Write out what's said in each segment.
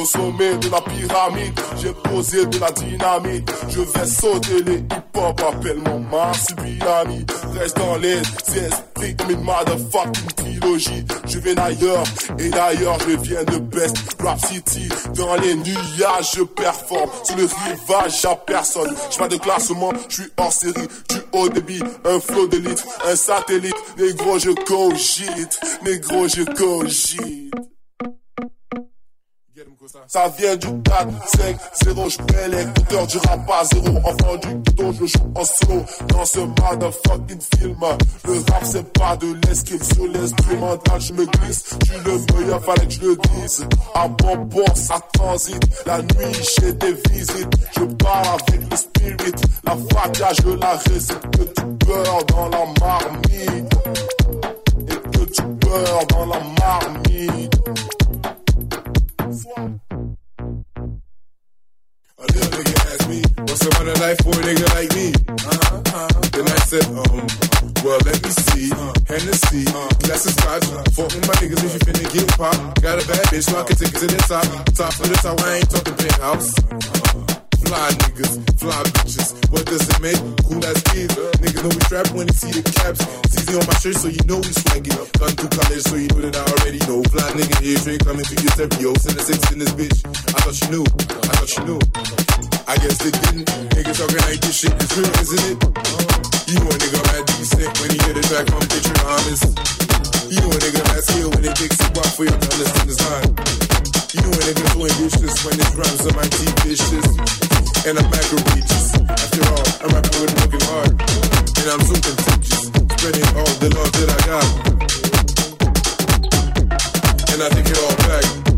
Au sommet de la pyramide, j'ai posé de la dynamite. Je vais sauter les hip-hop, appelle-moi Marsupiami. Reste dans les esprits comme une motherfucking trilogie. Je vais d'ailleurs, et d'ailleurs je viens de Best Rap City. Dans les nuages, je performe. Sur le rivage, y'a personne. J'suis pas de classement, je suis hors série. Du haut débit, un flot d'élite, un satellite. Négro, je cogite. Négro, je cogite. Ça vient du 4, 5, 0, je prends l'écouteur du rap à zéro. Enfant du ghetto, je joue en solo dans ce motherfucking film. Le rap, c'est pas de l'esquive sur l'instrumental, je me glisse. Tu le meilleur, fallait que je le dise. À bon port, ça transite. La nuit, j'ai des visites. Je pars avec le spirit. La fatia, je la récite. Que tu beurre dans la marmite. Et que tu beurre dans la marmite. A little nigga asked me, what's the of life for a nigga like me? Uh-huh, uh-huh. Then I said, um, well, let me see. Uh, Hennessy, uh, glass of scotch. Fuck with my niggas if you finna get pop. Got a bad bitch, so I can take it to the top. Top of the top, I ain't talking penthouse. Uh, fly niggas, fly bitches. What does it make? Cool ass kids. Niggas know we trap when they see the caps. CZ on my shirt, so you know we swaggy. Gone through college, so you know that I already know. Fly nigga here, straight coming to your stereo. Send a six in this bitch. I thought you knew. I thought you knew. I guess they didn't. Niggas talking like this shit is real, isn't it? You know a nigga mad decent when he hear the track from Picture Honest. You know a nigga that's here when they takes a walk for you to understand. You know a nigga doing vicious when his rhymes are my teeth vicious. And I'm macro-reaches. After all, I'm rapping with working hard. And I'm so contagious. Spreading all the love that I got. And I take it all back.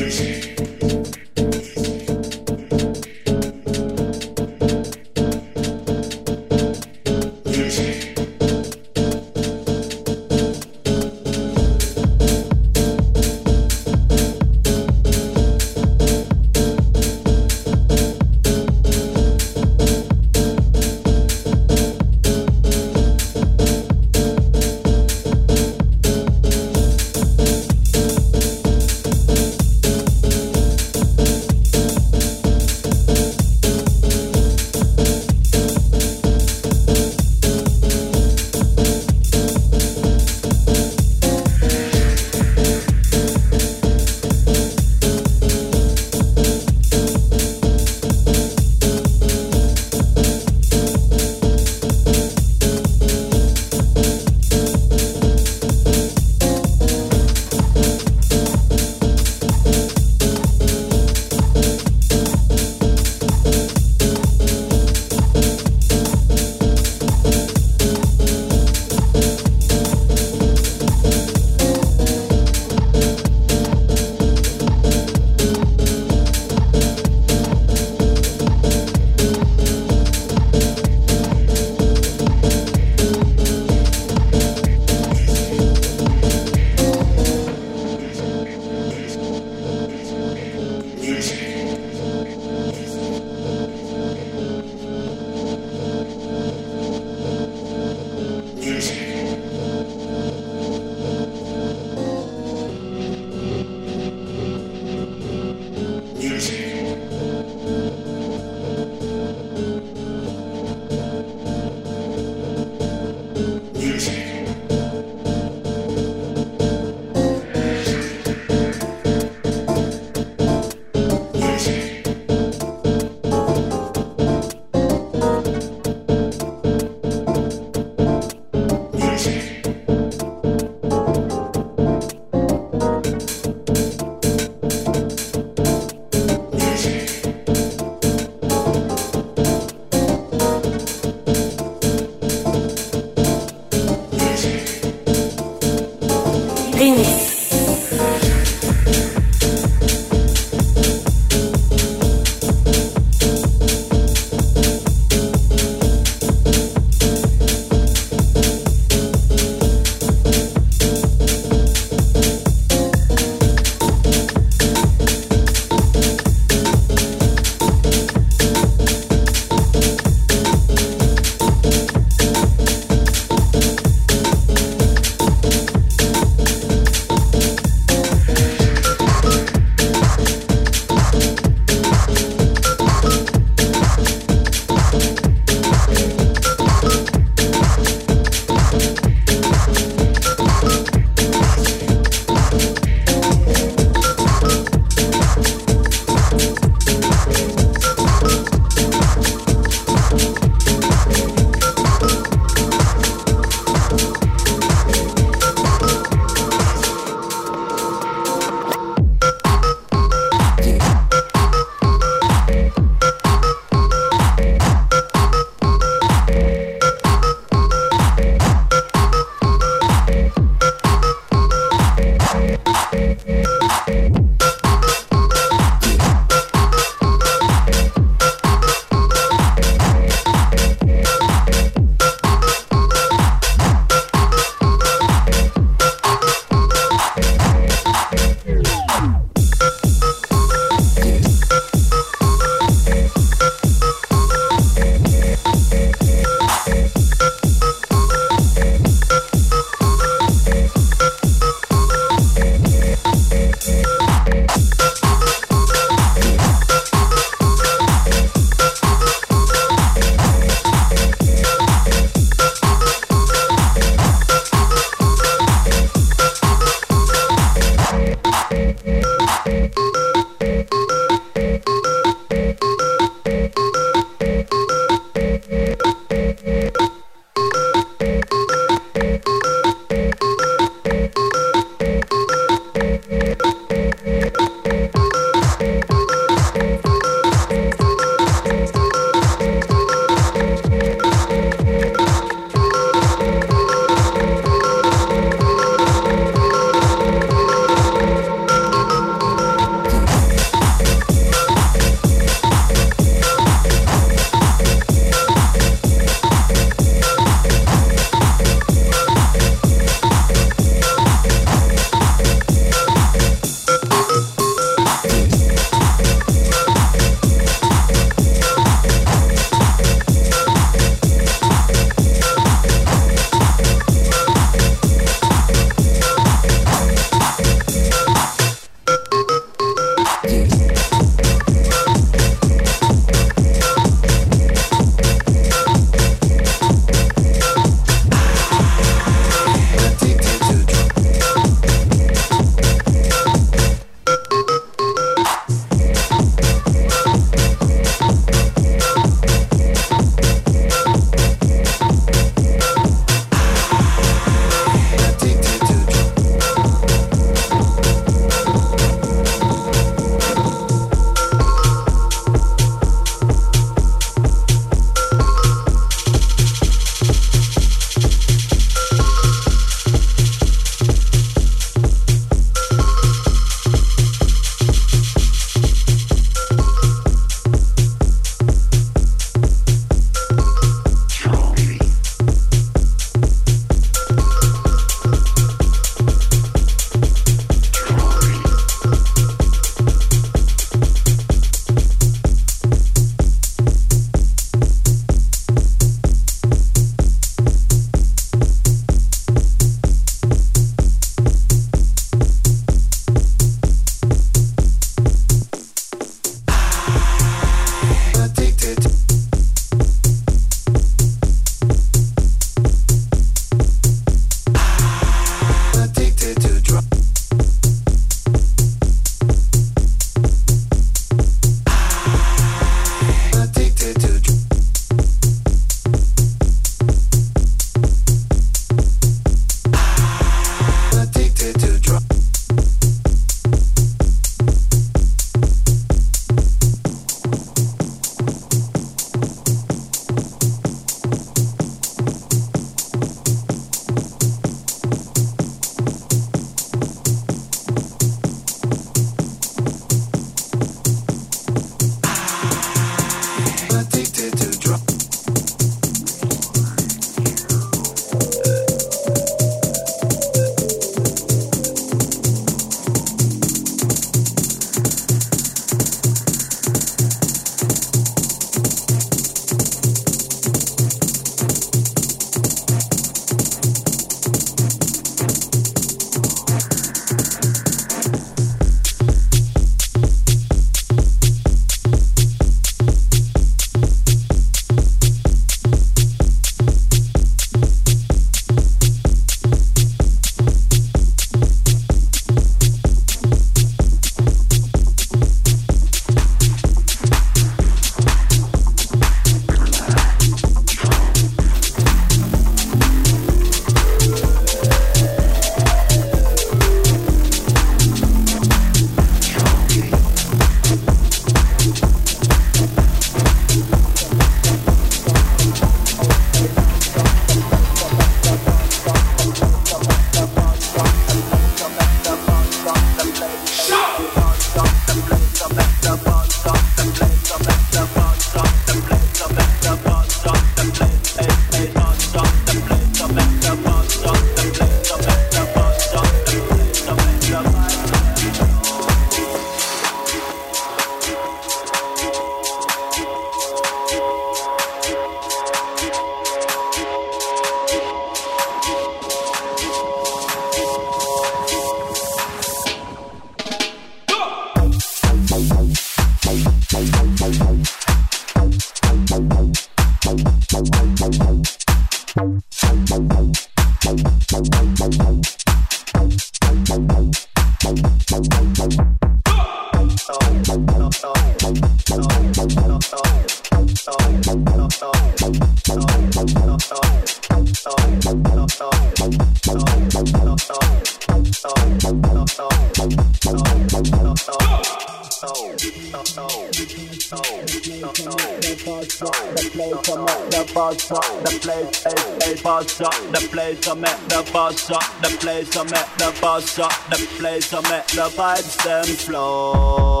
Vibes them flow.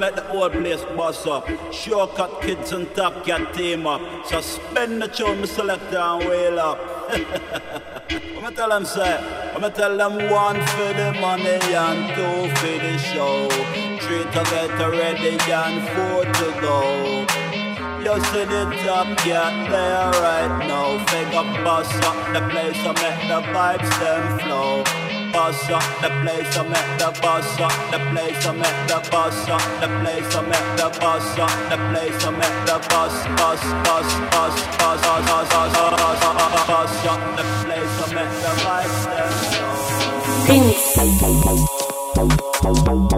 Make the old place bust up. Shortcut kids and top cat team up. So spend the tune, select and wheel up. I'ma tell them say, I'ma tell them one for the money and two for the show three to get ready and four to go. You see the top cat there right now. Figure bust up the place, I make the vibes them flow. Bust up the place, I make the bust up the place, I make the bust up the place, I make the bust up the place, I make the bus, bus, bus, bus, bus, bus, bus, bus, bus, bust up the place, I make the vibes them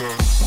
Yeah.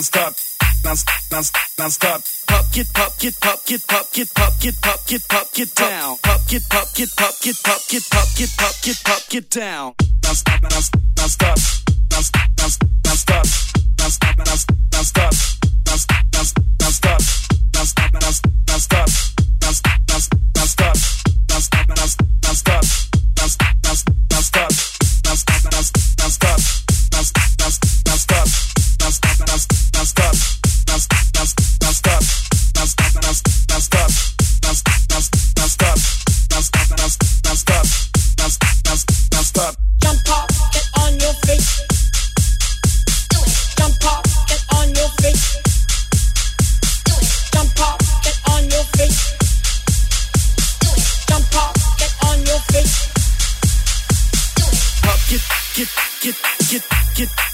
non-stop bounce, bounce, bounce, pop, pop, get pop, get pop, get pop, get pop, get pop, get pop, get down, pop, get pop, get pop, get pop, get pop, get pop, get pop, get down, bounce, bounce, bounce, pop, bounce, bounce, bounce, pop, bounce, bounce, bounce, pop, bounce, bounce, bounce, pop, bounce, bounce, bounce, pop, bounce, bounce, bounce, pop, bounce, bounce, bounce, pop, bounce, bounce, bounce, pop, bounce, bounce, bounce, pop, bounce, bounce, bounce, pop, bounce, bounce, bounce, pop.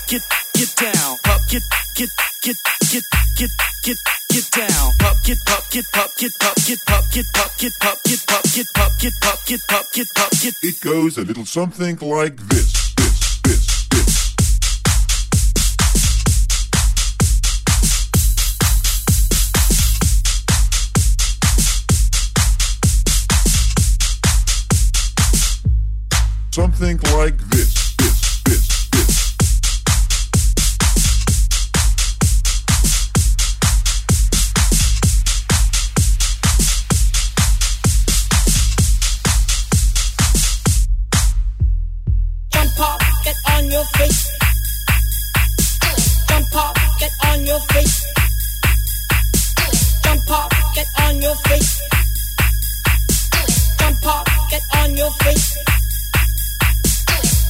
get get down, up, get get get get get get get down, up, get up, get up, get up, get up, get up, get up, get up, get up, get up, get up, get up, get. It goes a little something like this. Something like this. your face. Jump up, get on your face. Jump up, get on your face. Jump up, get on your face.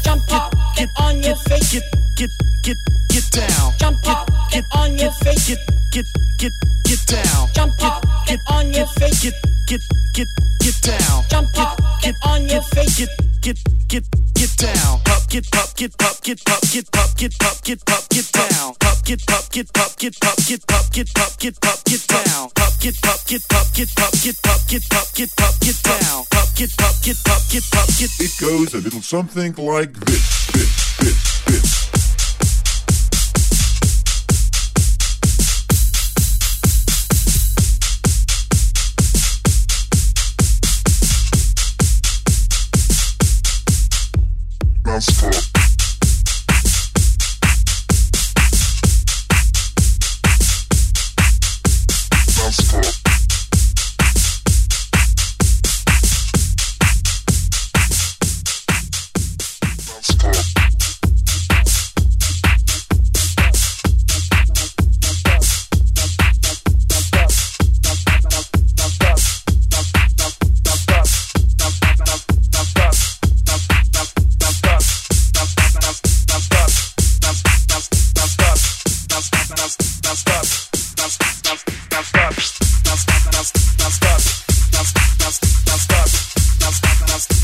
Jump up, get on your face. Get get get get down. Jump up, get on your face. Get get get get down. Jump up, get on your face. Get get get get down. Jump up, get on your face get get get down Pop, get pop, get pop, get pop, get pop, get pop, get pop, get down Pop, get pop, get pop, get pop, get pop, get pop, get pop, get down Pop, get pop, get pop, get pop, get pop, get pop, get pop, get down Pop, get pop, get pop, get pop, get it goes a little something like this this this this That's cool. Bounce up. stop, now stop.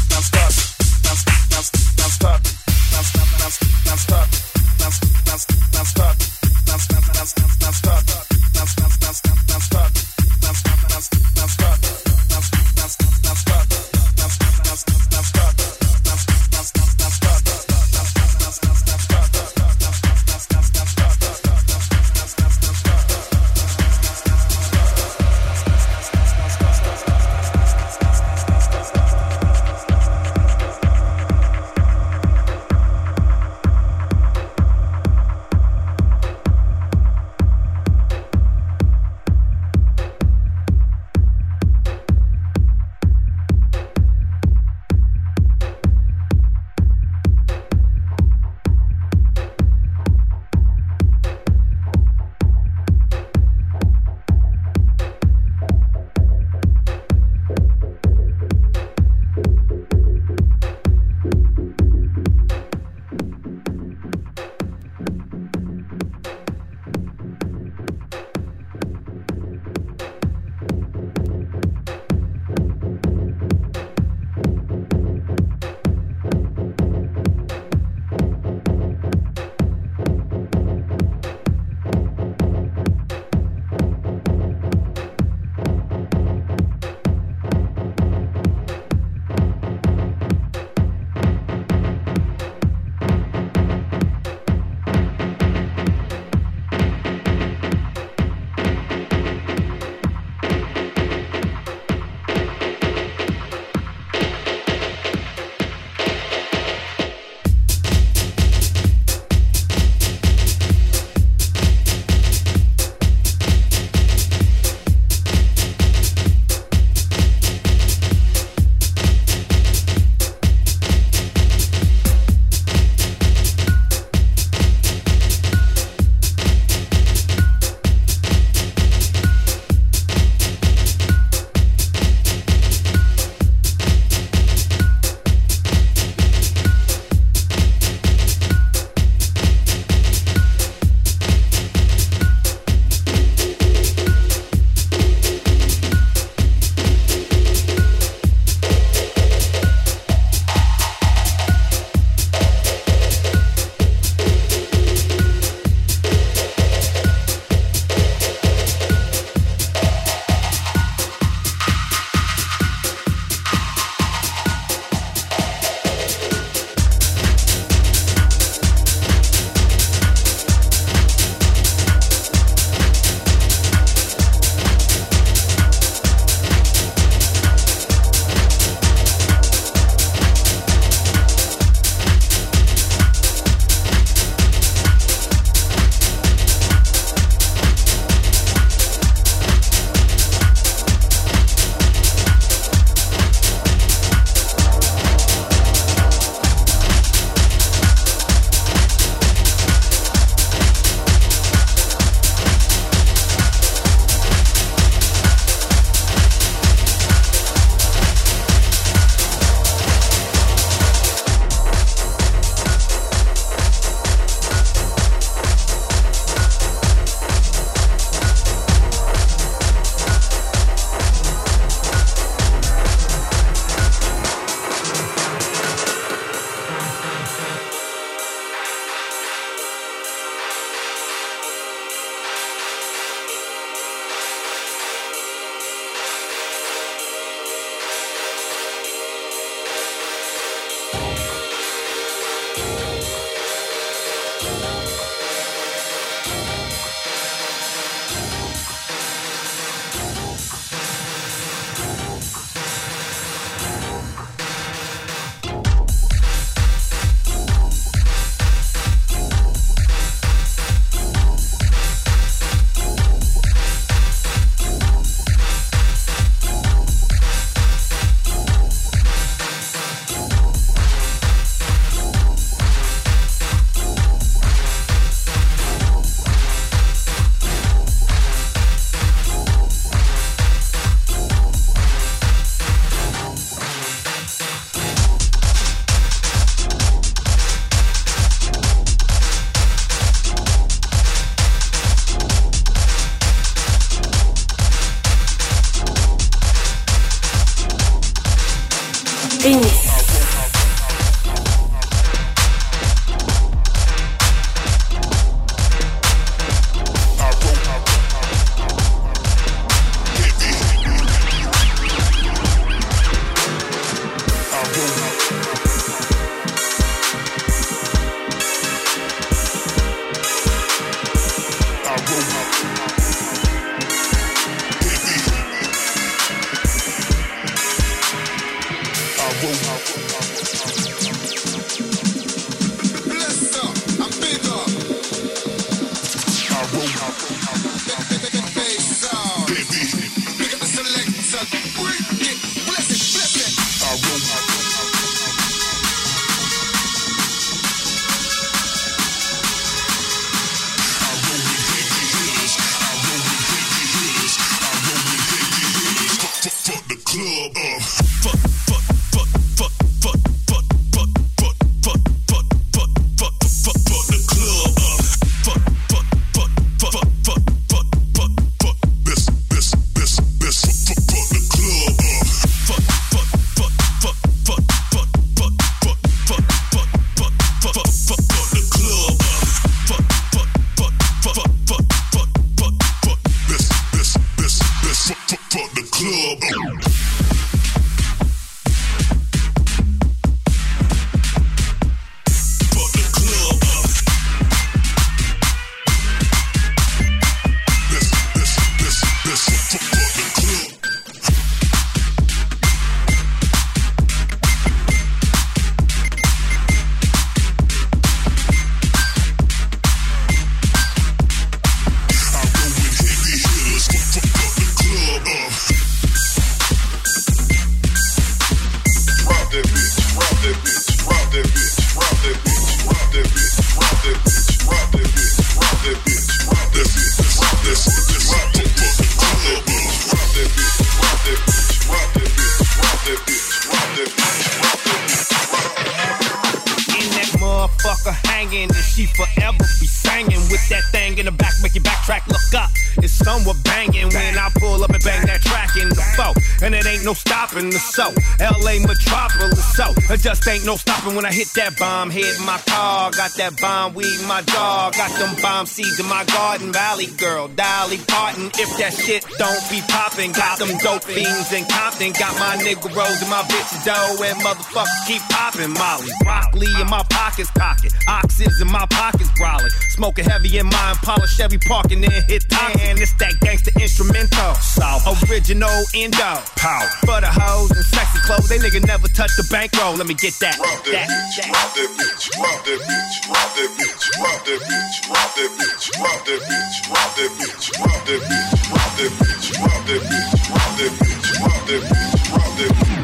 Ain't no stopping the show. LA metropolis, so it just ain't no stopping when I hit that bomb. Hit my car, got that bomb weed in my dog. Got them bomb seeds in my garden. Valley girl, Dolly Parton. If that shit don't be popping, got them dope fiends in Compton. Got my nigga rolls in my bitch dough, and motherfuckers keep popping. Molly, broccoli in my pockets, pocket. Oxys in my pockets, brolic. Smoking heavy in my Impala Chevy parking, then hit Man, It's that gangster instrumental. South original Indo. Pow. For the hoes and sexy clothes, they nigga never touch the bankroll. Let me get that. Rock that, that, bitch, rock that bitch, rock that bitch, rock that bitch, rock that bitch, rock that bitch, rock that bitch, rock that bitch, rock that bitch, rock that bitch, rock that bitch, rock that bitch, rock that bitch, rock that bitch.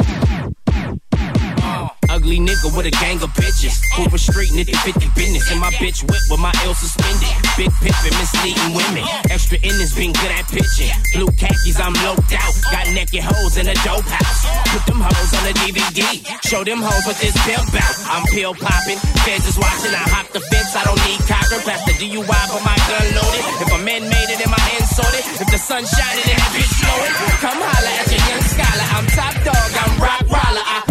Ugly nigga with a gang of bitches. Hoover Street, nitty 50 business. And my bitch whip with my L suspended. Big pimpin', misleading women. Extra innings, been good at pitching. Blue khakis, I'm loped out. Got naked hoes in a dope house. Put them hoes on a DVD. Show them hoes what this bill bout. I'm pill popping. Feds is watching. I hop the fence. I don't need cocker. Pass the DUI, but my gun loaded. If a man made it and my hand sorted. If the sun shining and that bitch blowing. Come holla at your young scholar. I'm top dog. I'm rock roller. I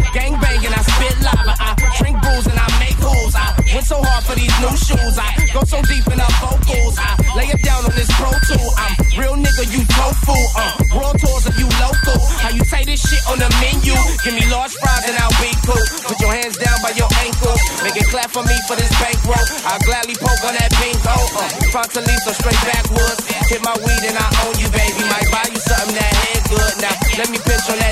went so hard for these new shoes. I go so deep in our vocals. I lay it down on this pro tool. I'm real nigga, you tofu. Uh, world tours of you local. How you say this shit on the menu? Give me large fries and I'll be cool. Put your hands down by your ankles. Make it clap for me for this bankroll. I'll gladly poke on that bingo. Uh, Frontalisa straight backwoods. Hit my weed and I own you, baby. Might buy you something that head good. Now let me pinch on that